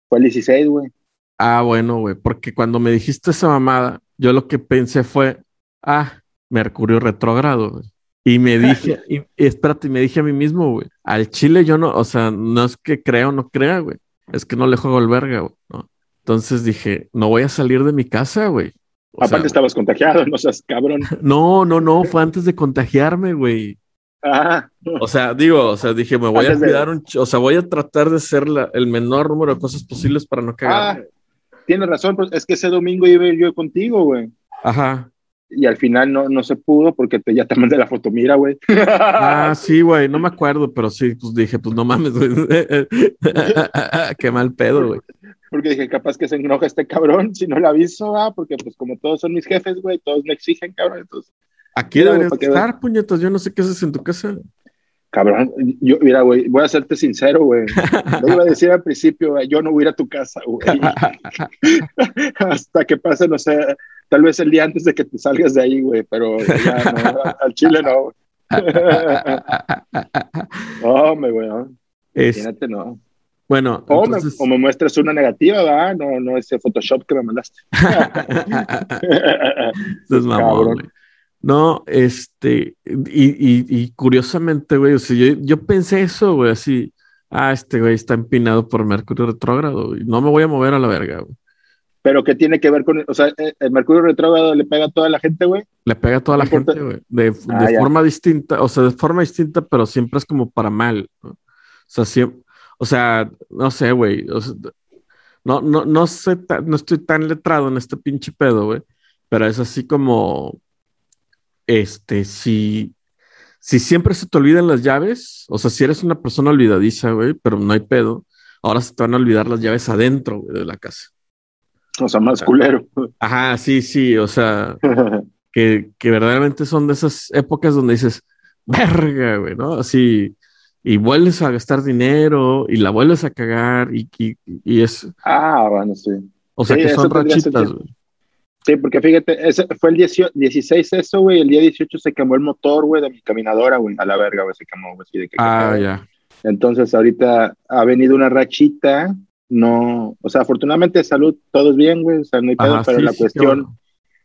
[SPEAKER 2] Fue el 16, güey.
[SPEAKER 1] Ah, bueno, güey, porque cuando me dijiste esa mamada, yo lo que pensé fue, ah, Mercurio retrógrado, güey. Y me dije, y, espérate, me dije a mí mismo, güey, al Chile yo no, o sea, no es que crea o no crea, güey, es que no le juego el verga, güey, ¿no? Entonces dije, no voy a salir de mi casa, güey.
[SPEAKER 2] Aparte estabas contagiado, no seas cabrón.
[SPEAKER 1] No, no, no, fue antes de contagiarme, güey.
[SPEAKER 2] Ah.
[SPEAKER 1] O sea, digo, o sea, dije, me voy a cuidar un, o sea, voy a tratar de hacer el menor número de cosas posibles para no cagar.
[SPEAKER 2] Ah, tienes razón, pues es que ese domingo iba yo contigo, güey.
[SPEAKER 1] Ajá.
[SPEAKER 2] Y al final no, no se pudo porque te, ya te mandé la foto, mira, güey.
[SPEAKER 1] Ah, sí, güey, no me acuerdo, pero sí, pues dije, pues no mames, güey. Qué mal pedo, güey.
[SPEAKER 2] Porque dije, capaz que se enoja este cabrón si no le aviso, ah, porque pues como todos son mis jefes, güey, todos me exigen, cabrón, entonces.
[SPEAKER 1] Aquí deberías estar, puñetas. Yo no sé qué haces en tu casa.
[SPEAKER 2] Cabrón, yo, mira, güey, voy a serte sincero, güey. Lo iba a decir al principio, yo no voy a ir a tu casa, güey. Hasta que pase, no sé, tal vez el día antes de que te salgas de ahí, güey, pero ya no, al chile no. güey. No, me, güey.
[SPEAKER 1] Es-
[SPEAKER 2] Imagínate, no.
[SPEAKER 1] bueno,
[SPEAKER 2] O me, o me muestras una negativa, ¿verdad? No, no ese Photoshop que me mandaste.
[SPEAKER 1] Eso es mamón. No, este, y, y, y curiosamente, güey, o sea, yo, yo pensé eso, güey, así, ah, este güey está empinado por Mercurio retrógrado, no me voy a mover a la verga, güey.
[SPEAKER 2] Pero ¿qué tiene que ver con, o sea, eh, el Mercurio retrógrado le pega a toda la gente, güey?
[SPEAKER 1] Le pega a toda la gente, güey, de,
[SPEAKER 2] Ah,
[SPEAKER 1] de forma distinta, o sea, de forma distinta, pero siempre es como para mal, ¿no? O sea, siempre, o sea, no sé, güey, o sea, no, no, no sé, no estoy tan letrado en este pinche pedo, güey, pero es así como, este, si, si siempre se te olvidan las llaves, o sea, si eres una persona olvidadiza, güey, pero no hay pedo, ahora se te van a olvidar las llaves adentro, güey, de la casa.
[SPEAKER 2] O sea, más culero.
[SPEAKER 1] Ajá, sí, sí, o sea, que, que verdaderamente son de esas épocas donde dices, verga, güey, ¿no? Así, y vuelves a gastar dinero y la vuelves a cagar y, y, y es,
[SPEAKER 2] ah, bueno, sí.
[SPEAKER 1] o sea,
[SPEAKER 2] Sí,
[SPEAKER 1] que son rachitas, güey.
[SPEAKER 2] Sí, porque fíjate, ese fue el 18 16 eso, güey, el día 18 se quemó el motor, güey, de mi caminadora, güey, a la verga, güey, se quemó, güey, de que-
[SPEAKER 1] Ah, ya.
[SPEAKER 2] Entonces, ahorita ha venido una rachita, no, o sea, afortunadamente salud, todos bien, güey, o sea, no hay pedo,
[SPEAKER 1] Ajá,
[SPEAKER 2] pero
[SPEAKER 1] sí,
[SPEAKER 2] la
[SPEAKER 1] sí,
[SPEAKER 2] cuestión,
[SPEAKER 1] bueno.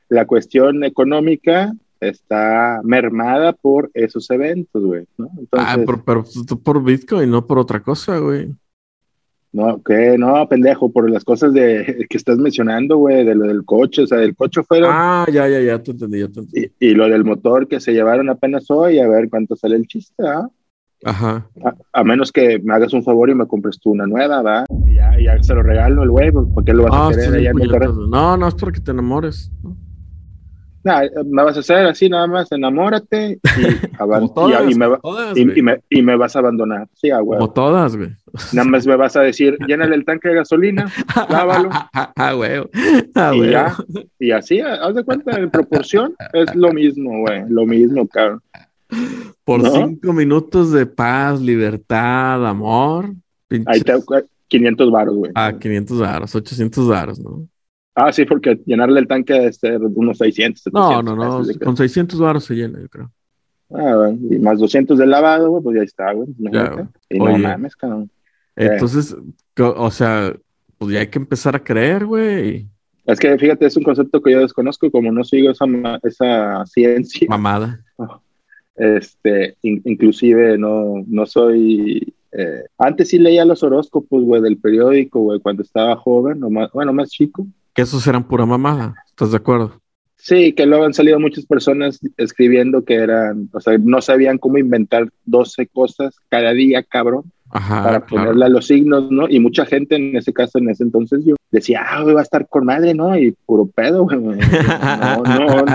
[SPEAKER 2] la cuestión económica está mermada por esos eventos, güey, ¿no? Entonces,
[SPEAKER 1] Ah, pero, por Bitcoin, no por otra cosa, güey.
[SPEAKER 2] No, que no, pendejo, por las cosas de que estás mencionando, güey, de lo del coche, o sea, del coche fueron
[SPEAKER 1] Ah, ya, ya, ya, te entendí, ya te entendí.
[SPEAKER 2] y, y lo del motor que se llevaron apenas hoy, a ver cuánto sale el chiste, ¿ah?
[SPEAKER 1] Ajá.
[SPEAKER 2] A, a menos que me hagas un favor y me compres tú una nueva, ¿va? Y ya, ya se lo regalo el güey, pues, ¿por qué lo vas
[SPEAKER 1] Ah,
[SPEAKER 2] a querer
[SPEAKER 1] sí,
[SPEAKER 2] allá en Monterrey?
[SPEAKER 1] güey. No, no es porque te enamores. ¿no?
[SPEAKER 2] Nah, me vas a hacer así nada más, enamórate y,
[SPEAKER 1] todas,
[SPEAKER 2] y, y me, va-
[SPEAKER 1] como todas,
[SPEAKER 2] y-
[SPEAKER 1] güey.
[SPEAKER 2] y me, y me vas a abandonar. Sí, ah, güey.
[SPEAKER 1] Como todas, güey.
[SPEAKER 2] Nada más me vas a decir, llénale el tanque de gasolina Lávalo.
[SPEAKER 1] Ah, güey. Ah,
[SPEAKER 2] ya. Y así, haz de cuenta, en proporción es lo mismo, güey. Lo mismo, cabrón.
[SPEAKER 1] Por
[SPEAKER 2] ¿No?
[SPEAKER 1] cinco minutos de paz, libertad, amor.
[SPEAKER 2] Ahí te
[SPEAKER 1] pinches-
[SPEAKER 2] 500 baros, güey.
[SPEAKER 1] Ah, 500 varos, 800 varos, ¿no?
[SPEAKER 2] Ah, sí, porque llenarle el tanque debe ser unos 600, 700.
[SPEAKER 1] No, no, no. Con 600 varos se llena, yo creo.
[SPEAKER 2] Ah, y más 200 de lavado, güey, pues ya está, güey.
[SPEAKER 1] güey.
[SPEAKER 2] Y no mames, cabrón. Eh.
[SPEAKER 1] Entonces, o sea, pues ya hay que empezar a creer, güey.
[SPEAKER 2] Es que fíjate, es un concepto que yo desconozco, como no sigo esa, esa ciencia,
[SPEAKER 1] Mamada.
[SPEAKER 2] este, in- inclusive no, no soy... eh, antes sí leía los horóscopos, güey, del periódico, güey, cuando estaba joven, o más, bueno, más chico.
[SPEAKER 1] Que esos eran pura mamada. ¿Estás de acuerdo?
[SPEAKER 2] Sí, que luego han salido muchas personas escribiendo que eran, o sea, no sabían cómo inventar 12 cosas cada día, cabrón.
[SPEAKER 1] Ajá.
[SPEAKER 2] para
[SPEAKER 1] Ah, claro.
[SPEAKER 2] ponerle a los signos, ¿no? Y mucha gente en ese caso, en ese entonces, yo decía, ah, güey, va a estar con madre, ¿no? Y puro pedo, güey. No, no,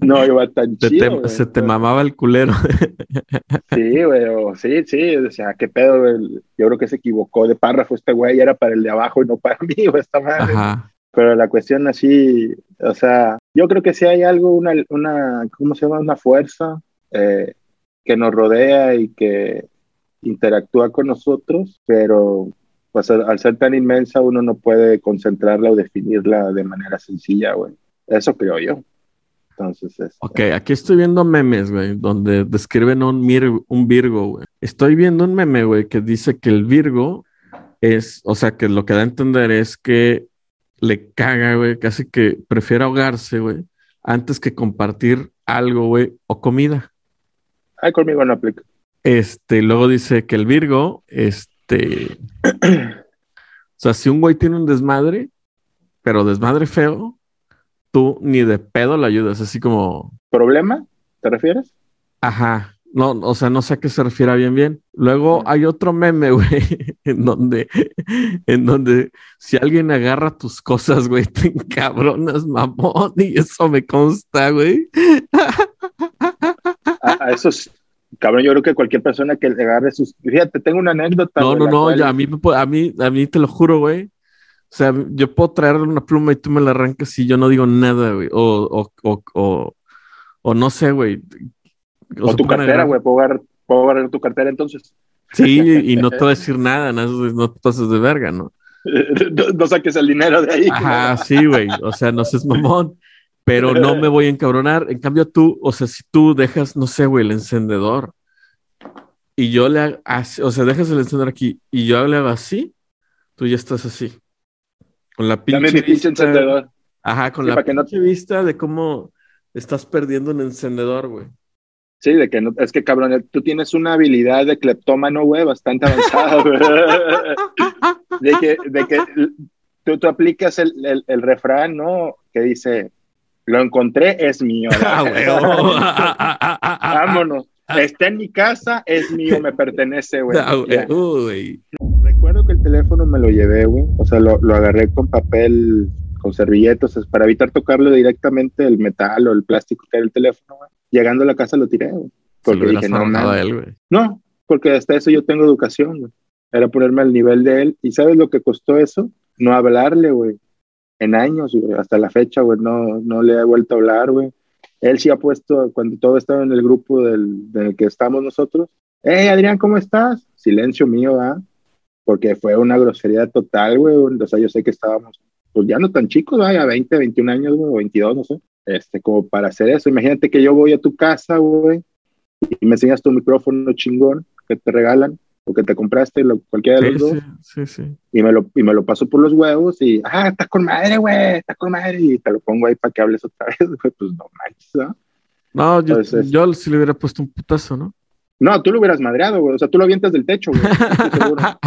[SPEAKER 2] no iba tan
[SPEAKER 1] Se
[SPEAKER 2] chido.
[SPEAKER 1] te,
[SPEAKER 2] güey.
[SPEAKER 1] se te mamaba el culero.
[SPEAKER 2] Sí, güey, o- sí, sí, o sea, qué pedo, güey. Yo creo que se equivocó de párrafo este güey, era para el de abajo y no para mí, güey, esta madre.
[SPEAKER 1] Ajá.
[SPEAKER 2] Pero la cuestión así, o sea, yo creo que sí hay algo, una, una ¿cómo se llama? Una fuerza eh, que nos rodea y que interactúa con nosotros, pero pues al, ser tan inmensa uno no puede concentrarla o definirla de manera sencilla, güey. Eso creo yo. Entonces, este,
[SPEAKER 1] Ok, aquí estoy viendo memes, güey, donde describen un, mir- un Virgo, güey. Estoy viendo un meme, güey, que dice que el Virgo es, o sea, que lo que da a entender es que le caga, güey, casi que prefiere ahogarse, güey, antes que compartir algo, güey, o comida.
[SPEAKER 2] ay, conmigo no aplica.
[SPEAKER 1] Este, luego dice que el Virgo, este, o sea, si un güey tiene un desmadre, pero desmadre feo, tú ni de pedo le ayudas, así como,
[SPEAKER 2] ¿Problema? ¿Te refieres?
[SPEAKER 1] Ajá. No, o sea, no sé a qué se refiere bien bien. Luego hay otro meme, güey, en donde, en donde si alguien agarra tus cosas, güey, te encabronas, mamón, y eso me consta, güey.
[SPEAKER 2] A, a esos, cabrón, yo creo que cualquier persona que le agarre sus... Fíjate, tengo una anécdota.
[SPEAKER 1] No, no, no, ya a mí, a mí, a mí te lo juro, güey. O sea, yo puedo traerle una pluma y tú me la arrancas y yo no digo nada, güey. O, o, o, o, O no sé, güey.
[SPEAKER 2] O, tu cartera, güey. ¿Puedo agarrar, puedo agarrar tu cartera entonces?
[SPEAKER 1] Sí, y no te voy a decir nada, no, no te pases de verga, ¿no?
[SPEAKER 2] no, no saques el dinero de ahí.
[SPEAKER 1] Ajá, sí, güey. O sea, no seas mamón. Pero no me voy a encabronar. En cambio, tú, o sea, si tú dejas, no sé, güey, el encendedor y yo le hago o sea, dejas el encendedor aquí y yo le hago así, tú ya estás así. Con la
[SPEAKER 2] Dame
[SPEAKER 1] pinche
[SPEAKER 2] mi pinche
[SPEAKER 1] vista-
[SPEAKER 2] encendedor.
[SPEAKER 1] Ajá, con
[SPEAKER 2] Sí,
[SPEAKER 1] la
[SPEAKER 2] que no-
[SPEAKER 1] pinche vista de cómo estás perdiendo un encendedor, güey.
[SPEAKER 2] Sí, de que no, es que cabrón, tú tienes una habilidad de cleptómano, güey, bastante avanzada, güey. De que, de que tú, tú aplicas el, el, el refrán, ¿no? Que dice, lo encontré, es mío.
[SPEAKER 1] Ah, güey.
[SPEAKER 2] Vámonos. Está en mi casa, es mío, me pertenece, güey.
[SPEAKER 1] ah.
[SPEAKER 2] Recuerdo que el teléfono me lo llevé, güey. O sea, lo, lo agarré con papel, con servilletas, es para evitar tocarlo directamente el metal o el plástico que era el teléfono, güey. Llegando a la casa lo tiré, güey. Porque dije, no,
[SPEAKER 1] ahorrado a
[SPEAKER 2] mames.
[SPEAKER 1] él, güey.
[SPEAKER 2] No, porque hasta eso yo tengo educación, güey. Era ponerme al nivel de él. ¿Y sabes lo que costó eso? No hablarle, güey. En años, güey. Hasta la fecha, güey. No, no le he vuelto a hablar, güey. Él sí ha puesto, cuando todo estaba en el grupo del, del que estamos nosotros. Hey, Adrián, ¿cómo estás? Silencio mío, ¿ah? Porque fue una grosería total, güey. O sea, yo sé que estábamos, pues ya no tan chicos, vaya, 20, 21 años, güey, o 22, no sé. Este, como para hacer eso. Imagínate que yo voy a tu casa, güey, y me enseñas tu micrófono chingón que te regalan o que te compraste, lo, cualquiera de
[SPEAKER 1] Sí,
[SPEAKER 2] los dos,
[SPEAKER 1] sí, sí, sí.
[SPEAKER 2] y, me lo, y me lo paso por los huevos y, ah, está con madre, güey, está con madre, y te lo pongo ahí para que hables otra vez, güey, pues no manches, ¿no?
[SPEAKER 1] No, yo,
[SPEAKER 2] Entonces-
[SPEAKER 1] yo sí le hubiera puesto un putazo, ¿no?
[SPEAKER 2] No, tú lo hubieras madreado, güey, o sea, tú lo avientas del techo, güey, estoy seguro.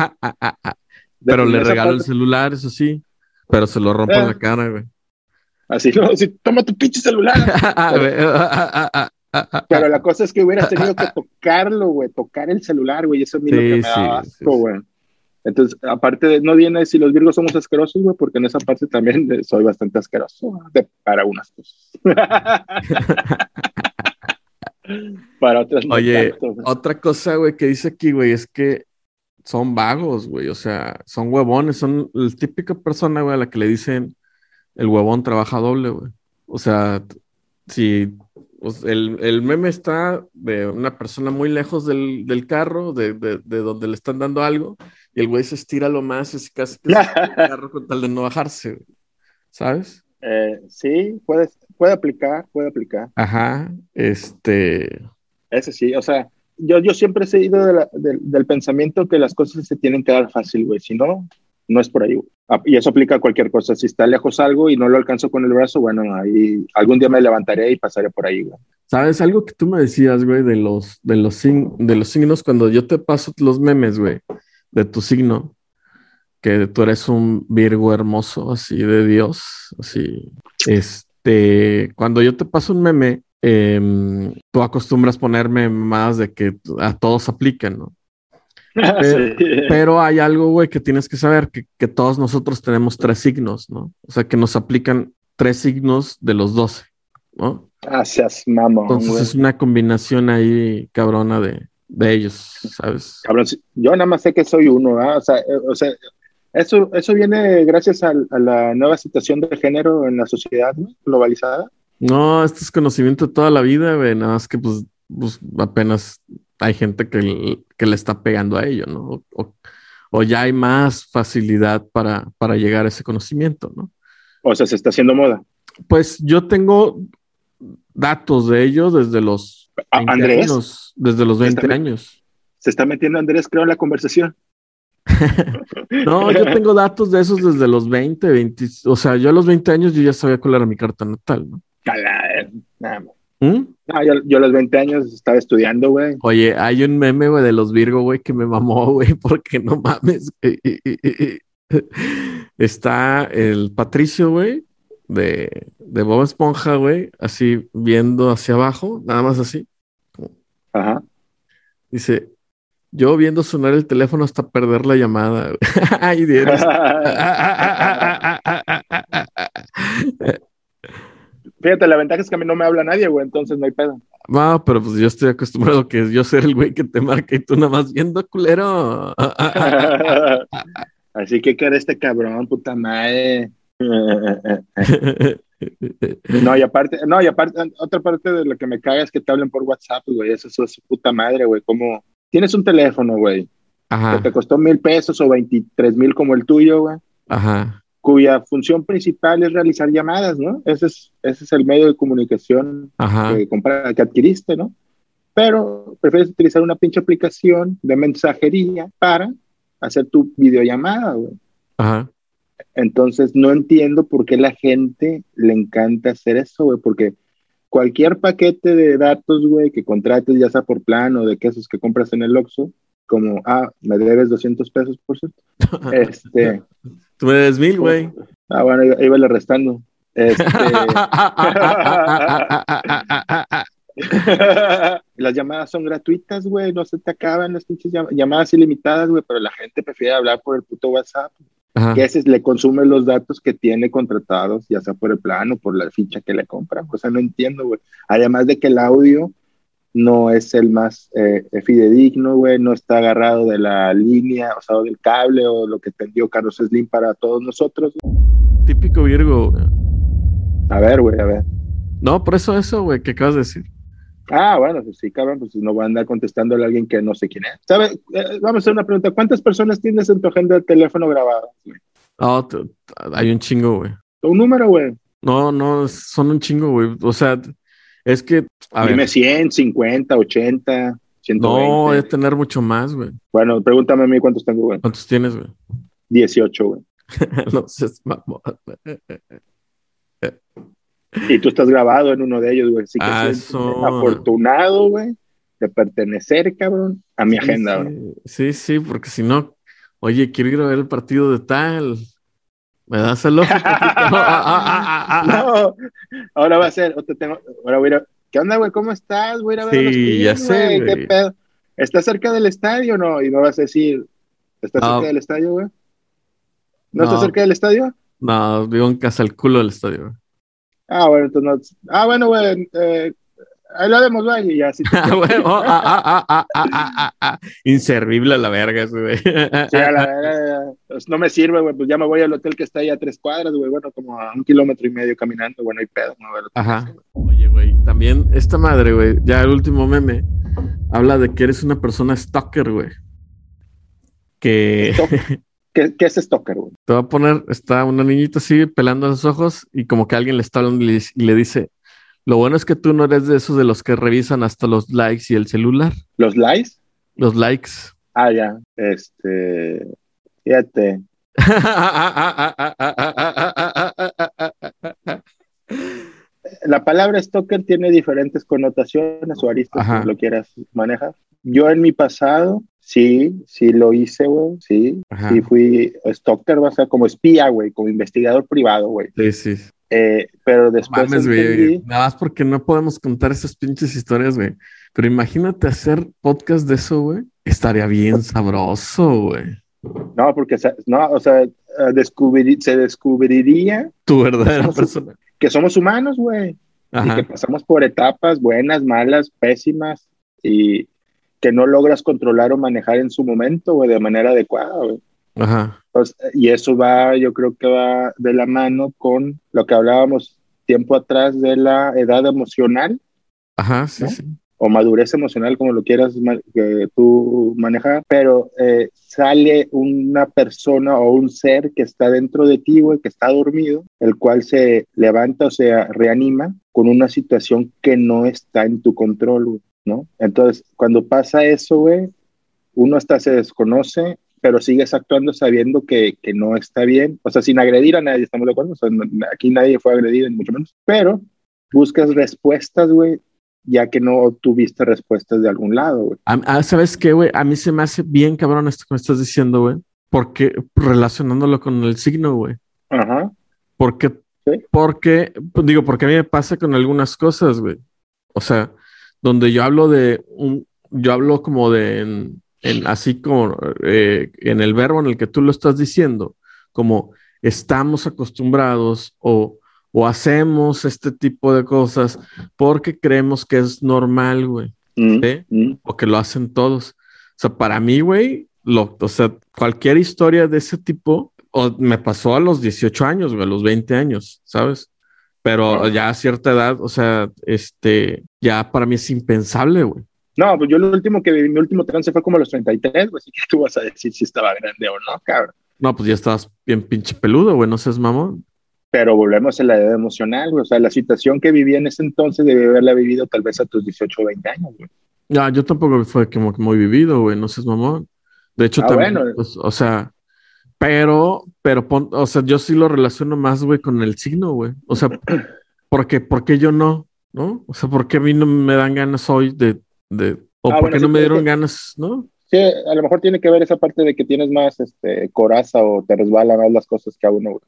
[SPEAKER 2] De-
[SPEAKER 1] pero le regaló el celular, eso sí. Pero se lo rompo en
[SPEAKER 2] Eh.
[SPEAKER 1] la cara, güey.
[SPEAKER 2] Así, no, sí, toma tu pinche celular. Pero la cosa es que hubieras tenido que tocarlo, güey, tocar el celular, güey, eso a mí lo
[SPEAKER 1] Sí,
[SPEAKER 2] que me
[SPEAKER 1] sí,
[SPEAKER 2] da
[SPEAKER 1] sí,
[SPEAKER 2] asco,
[SPEAKER 1] sí.
[SPEAKER 2] güey. Entonces, aparte de, no viene si los virgos somos asquerosos, güey, porque en esa parte también soy bastante asqueroso de- para unas cosas. para otras no
[SPEAKER 1] Oye,
[SPEAKER 2] tanto.
[SPEAKER 1] Otra cosa, güey, que dice aquí, güey, es que son vagos, güey. O sea, son huevones. Son la típica persona, güey, a la que le dicen el huevón trabaja doble, güey. O sea, si sea, el, el meme está de una persona muy lejos del, del carro, de, de- de donde le están dando algo, y el güey se estira lo más, y casi que se el carro con tal de no bajarse. ¿Sabes?
[SPEAKER 2] Eh, sí, puede, puede aplicar, puede aplicar.
[SPEAKER 1] Ajá. Este.
[SPEAKER 2] Ese sí, o sea, yo, yo siempre he seguido de la- del pensamiento que las cosas se tienen que dar fácil, güey. Si no, no es por ahí. Ah, Y eso aplica a cualquier cosa. Si está lejos algo y no lo alcanzo con el brazo, bueno, ahí algún día me levantaré y pasaré por ahí, güey.
[SPEAKER 1] ¿Sabes? Algo que tú me decías, güey, de los, de los, sign- de los signos, cuando yo te paso los memes, güey, de tu signo, que tú eres un Virgo hermoso, así de Dios, así. Este, cuando yo te paso un meme, em, tú acostumbras ponerme más de que a todos aplican, ¿no? Pero-
[SPEAKER 2] Sí.
[SPEAKER 1] Pero hay algo, güey, que tienes que saber, que, que todos nosotros tenemos tres signos, ¿no? O sea, que nos aplican tres signos de los doce, ¿no?
[SPEAKER 2] Ah, seas mamón,
[SPEAKER 1] Entonces
[SPEAKER 2] güey.
[SPEAKER 1] es una combinación ahí cabrona de, de ellos, ¿sabes?
[SPEAKER 2] Cabrón, yo nada más sé que soy uno, ¿ah? O sea, eh, o sea, eso, eso viene gracias al- a, la nueva situación de género en la sociedad ¿no? globalizada.
[SPEAKER 1] No, este es conocimiento de toda la vida, güey, nada más que pues, pues apenas hay gente que, que le está pegando a ello, ¿no? O, o ya hay más facilidad para, para llegar a ese conocimiento, ¿no?
[SPEAKER 2] O sea, se está haciendo moda.
[SPEAKER 1] Pues yo tengo datos de ello desde los 20
[SPEAKER 2] Andrés,
[SPEAKER 1] años, desde los 20
[SPEAKER 2] Está-
[SPEAKER 1] años.
[SPEAKER 2] se está metiendo Andrés, creo, en la conversación.
[SPEAKER 1] No, yo tengo datos de esos desde los 20, 20, o sea, yo a los 20 años yo ya sabía cuál era mi carta natal, ¿no?
[SPEAKER 2] Nada más.
[SPEAKER 1] ¿Mm?
[SPEAKER 2] No, yo, yo a los 20 años estaba estudiando, güey.
[SPEAKER 1] Oye, hay un meme, güey, de los Virgo, güey, que me mamó, güey, porque no mames. Está el Patricio, güey, de, de Bob Esponja, güey, así viendo hacia abajo, nada más así.
[SPEAKER 2] Ajá.
[SPEAKER 1] Dice, yo viendo sonar el teléfono hasta perder la llamada. Ay, Dios.
[SPEAKER 2] Fíjate, la ventaja es que a mí no me habla nadie, güey, entonces no hay pedo.
[SPEAKER 1] No, pero pues yo estoy acostumbrado a que yo ser el güey que te marca y tú nada más viendo, culero.
[SPEAKER 2] Así que, ¿qué era este cabrón, puta madre? No, y aparte, no, y aparte, otra parte de lo que me caga es que te hablen por WhatsApp, güey. Eso, es su puta madre, güey. Como tienes un teléfono, güey, que te costó mil pesos o veintitrés mil como el tuyo, güey.
[SPEAKER 1] Ajá.
[SPEAKER 2] Cuya función principal es realizar llamadas, ¿no? Ese es, ese es el medio de comunicación que, que adquiriste, ¿no? Pero prefieres utilizar una pinche aplicación de mensajería para hacer tu videollamada, güey.
[SPEAKER 1] Ajá.
[SPEAKER 2] Entonces no entiendo por qué la gente le encanta hacer eso, güey, porque cualquier paquete de datos, güey, que contrates, ya sea por plan o de quesos que compras en el Oxxo, como, ah, me debes 200 pesos, por cierto. Este.
[SPEAKER 1] Tú me debes mil, güey.
[SPEAKER 2] Ah, bueno, iba, le restando. Este. las llamadas son gratuitas, güey, no se te acaban las pinches llamadas ilimitadas, güey, pero la gente prefiere hablar por el puto WhatsApp que ese le consume los datos que tiene contratados, ya sea por el plano, por la ficha que le compra. O sea, no entiendo, güey. Además de que el audio no es el más eh, fidedigno, güey, no está agarrado de la línea, o sea, del cable o lo que tendió Carlos Slim para todos nosotros.
[SPEAKER 1] Típico Virgo.
[SPEAKER 2] A ver, güey, a ver.
[SPEAKER 1] No, por eso eso, güey, que acabas de decir.
[SPEAKER 2] Ah, bueno, pues sí, cabrón, pues no voy a andar contestándole a alguien que no sé quién es. ¿Sabe? Eh, vamos a hacer una pregunta. ¿Cuántas personas tienes en tu agenda de teléfono grabada?
[SPEAKER 1] Oh, hay un chingo, güey.
[SPEAKER 2] ¿Un número, güey?
[SPEAKER 1] No, no, son un chingo, güey. O sea, es que.
[SPEAKER 2] A Dime ver. 100, 50, 80, 120.
[SPEAKER 1] No, es tener mucho más, güey.
[SPEAKER 2] Bueno, pregúntame a mí cuántos tengo, güey.
[SPEAKER 1] ¿Cuántos tienes, güey?
[SPEAKER 2] 18, güey.
[SPEAKER 1] no sé, mamón.
[SPEAKER 2] Y tú estás grabado en uno de ellos, güey. Así que
[SPEAKER 1] ah,
[SPEAKER 2] afortunado, güey, de pertenecer, cabrón, a mi agenda,
[SPEAKER 1] güey. Sí, sí, porque si no, oye, quiero ir a ver el partido de tal. ¿Me das el ojo?
[SPEAKER 2] no, ahora va a ser, tengo, ahora voy a ¿qué onda, güey? ¿Cómo estás? Voy a ir a ver
[SPEAKER 1] sí, los ya sé, güey.
[SPEAKER 2] ¿Qué pedo? ¿Estás cerca del estadio o no? Y me vas a decir, ¿estás cerca del estadio, güey? ¿No, estás cerca del estadio?
[SPEAKER 1] No, vivo en casa el culo del estadio, güey.
[SPEAKER 2] Ah, bueno, entonces no. Ah, bueno, güey. Eh, ahí lo vemos, güey, y así.
[SPEAKER 1] Inservible a la verga, güey.
[SPEAKER 2] sí, a la verga. Pues no me sirve, güey. Pues ya me voy al hotel que está ahí a tres cuadras, güey. Bueno, como a un kilómetro y medio caminando. Bueno, hay pedo. No,
[SPEAKER 1] Ajá. Oye, güey. También esta madre, güey. Ya el último meme habla de que eres una persona stalker, güey. Que.
[SPEAKER 2] ¿Qué, es stalker, güey?
[SPEAKER 1] Te voy a poner, está una niñita así pelando los ojos y como que alguien le está hablando y le, dice, lo bueno es que tú no eres de esos de los que revisan hasta los likes y el celular.
[SPEAKER 2] ¿Los likes?
[SPEAKER 1] Los likes.
[SPEAKER 2] Ah, ya. Este. Fíjate. La palabra stalker tiene diferentes connotaciones o aristas, si lo quieras manejar. Yo en mi pasado Sí, sí lo hice, güey, sí. Sí fui stalker, o sea, como espía, güey, como investigador privado, güey.
[SPEAKER 1] Sí, sí.
[SPEAKER 2] Eh, pero después
[SPEAKER 1] Nada más porque no podemos contar esas pinches historias, güey. Pero imagínate hacer podcast de eso, güey. Estaría bien sabroso, güey.
[SPEAKER 2] No, porque, no, o sea, descubrir, se descubriría...
[SPEAKER 1] Tu verdadera persona.
[SPEAKER 2] Que somos humanos, güey. Y que pasamos por etapas buenas, malas, pésimas. Y, que no logras controlar o manejar en su momento, güey, de manera adecuada, güey.
[SPEAKER 1] Ajá.
[SPEAKER 2] y eso va, yo creo que va de la mano con lo que hablábamos tiempo atrás de la edad emocional.
[SPEAKER 1] Ajá, sí, sí.
[SPEAKER 2] O madurez emocional, como lo quieras tú manejar, pero eh, sale una persona o un ser que está dentro de ti, güey, que está dormido, el cual se levanta o se reanima con una situación que no está en tu control, güey. ¿no? Entonces, cuando pasa eso, güey, uno hasta se desconoce, pero sigues actuando sabiendo que, que, no está bien, o sea, sin agredir a nadie, estamos de acuerdo, o sea, aquí nadie fue agredido, ni mucho menos, pero buscas respuestas, güey, ya que no tuviste respuestas de algún lado, güey.
[SPEAKER 1] Ah, ¿Sabes qué, güey? A mí se me hace bien cabrón esto que me estás diciendo, güey, porque relacionándolo con el signo, güey.
[SPEAKER 2] Ajá.
[SPEAKER 1] Porque, porque, pues digo, porque a mí me pasa con algunas cosas, güey. O sea, donde yo hablo de un, yo hablo como de en, así como eh, en el verbo en el que tú lo estás diciendo, como estamos acostumbrados o, o hacemos este tipo de cosas porque creemos que es normal, güey.
[SPEAKER 2] Mm, mm.
[SPEAKER 1] O que lo hacen todos. O sea, para mí, güey, lo, o sea, cualquier historia de ese tipo o me pasó a los 18 años, güey, a los 20 años, ¿sabes? Pero ya a cierta edad, o sea, este, ya para mí es impensable, güey.
[SPEAKER 2] No, pues yo lo último que viví, mi último trance fue como a los 33, güey. Así que tú vas a decir si estaba grande o no, cabrón.
[SPEAKER 1] No, pues ya estabas bien pinche peludo, güey, no seas mamón.
[SPEAKER 2] Pero volvemos a la edad emocional, güey. O sea, la situación que viví en ese entonces debe haberla vivido tal vez a tus 18 o 20 años, güey.
[SPEAKER 1] Ya, yo tampoco fue como muy vivido, güey, no seas mamón. De hecho,
[SPEAKER 2] Ah,
[SPEAKER 1] también,
[SPEAKER 2] bueno.
[SPEAKER 1] pues, o sea, pero, pero, pon- o sea, yo sí lo relaciono más, güey, con el signo, güey. O sea, ¿por qué, por qué yo no? ¿No? O sea, ¿por qué a mí no me dan ganas hoy de, de, o
[SPEAKER 2] Ah,
[SPEAKER 1] por
[SPEAKER 2] bueno,
[SPEAKER 1] qué
[SPEAKER 2] sí,
[SPEAKER 1] no me dieron ganas, ¿no?
[SPEAKER 2] Sí, a lo mejor tiene que ver esa parte de que tienes más este, coraza o te resbalan más las cosas que a uno, güey.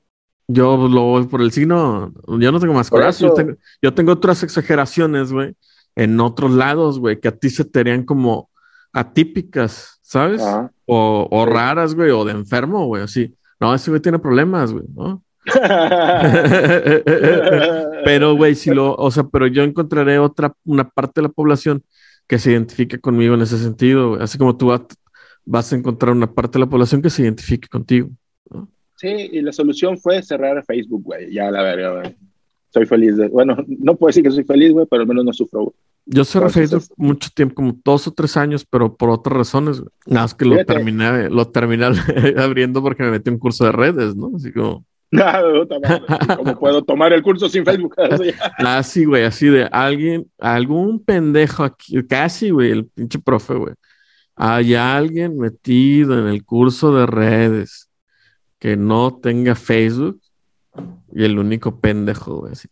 [SPEAKER 1] Yo lo voy por el signo, yo no tengo más
[SPEAKER 2] Por
[SPEAKER 1] coraje, yo tengo, yo tengo otras exageraciones, güey, en otros lados, güey, que a ti se te harían como atípicas, ¿sabes?
[SPEAKER 2] Ajá.
[SPEAKER 1] O, o
[SPEAKER 2] Sí.
[SPEAKER 1] raras, güey, o de enfermo, güey, así. No, ese güey tiene problemas, güey, ¿no? Pero, güey, si lo, o sea, pero yo encontraré otra, una parte de la población que se identifique conmigo en ese sentido. Así como tú vas, a encontrar una parte de la población que se identifique contigo.
[SPEAKER 2] Sí, y la solución fue cerrar Facebook, güey. Ya, la verga, güey. Soy feliz de... Bueno, no puedo decir que soy feliz, güey, pero al menos no sufro, güey.
[SPEAKER 1] Yo cerré Facebook mucho tiempo, como dos o tres años, pero por otras razones, güey. Nada más que lo
[SPEAKER 2] Fíjate.
[SPEAKER 1] terminé, lo terminé abriendo porque me metí un curso de redes, ¿no? Así como,
[SPEAKER 2] Puta madre. ¿Cómo puedo tomar el curso sin Facebook?
[SPEAKER 1] Así, güey, así de alguien, algún pendejo aquí, casi, güey, el pinche profe, güey. Hay alguien metido en el curso de redes que no tenga Facebook y el único pendejo, güey, así.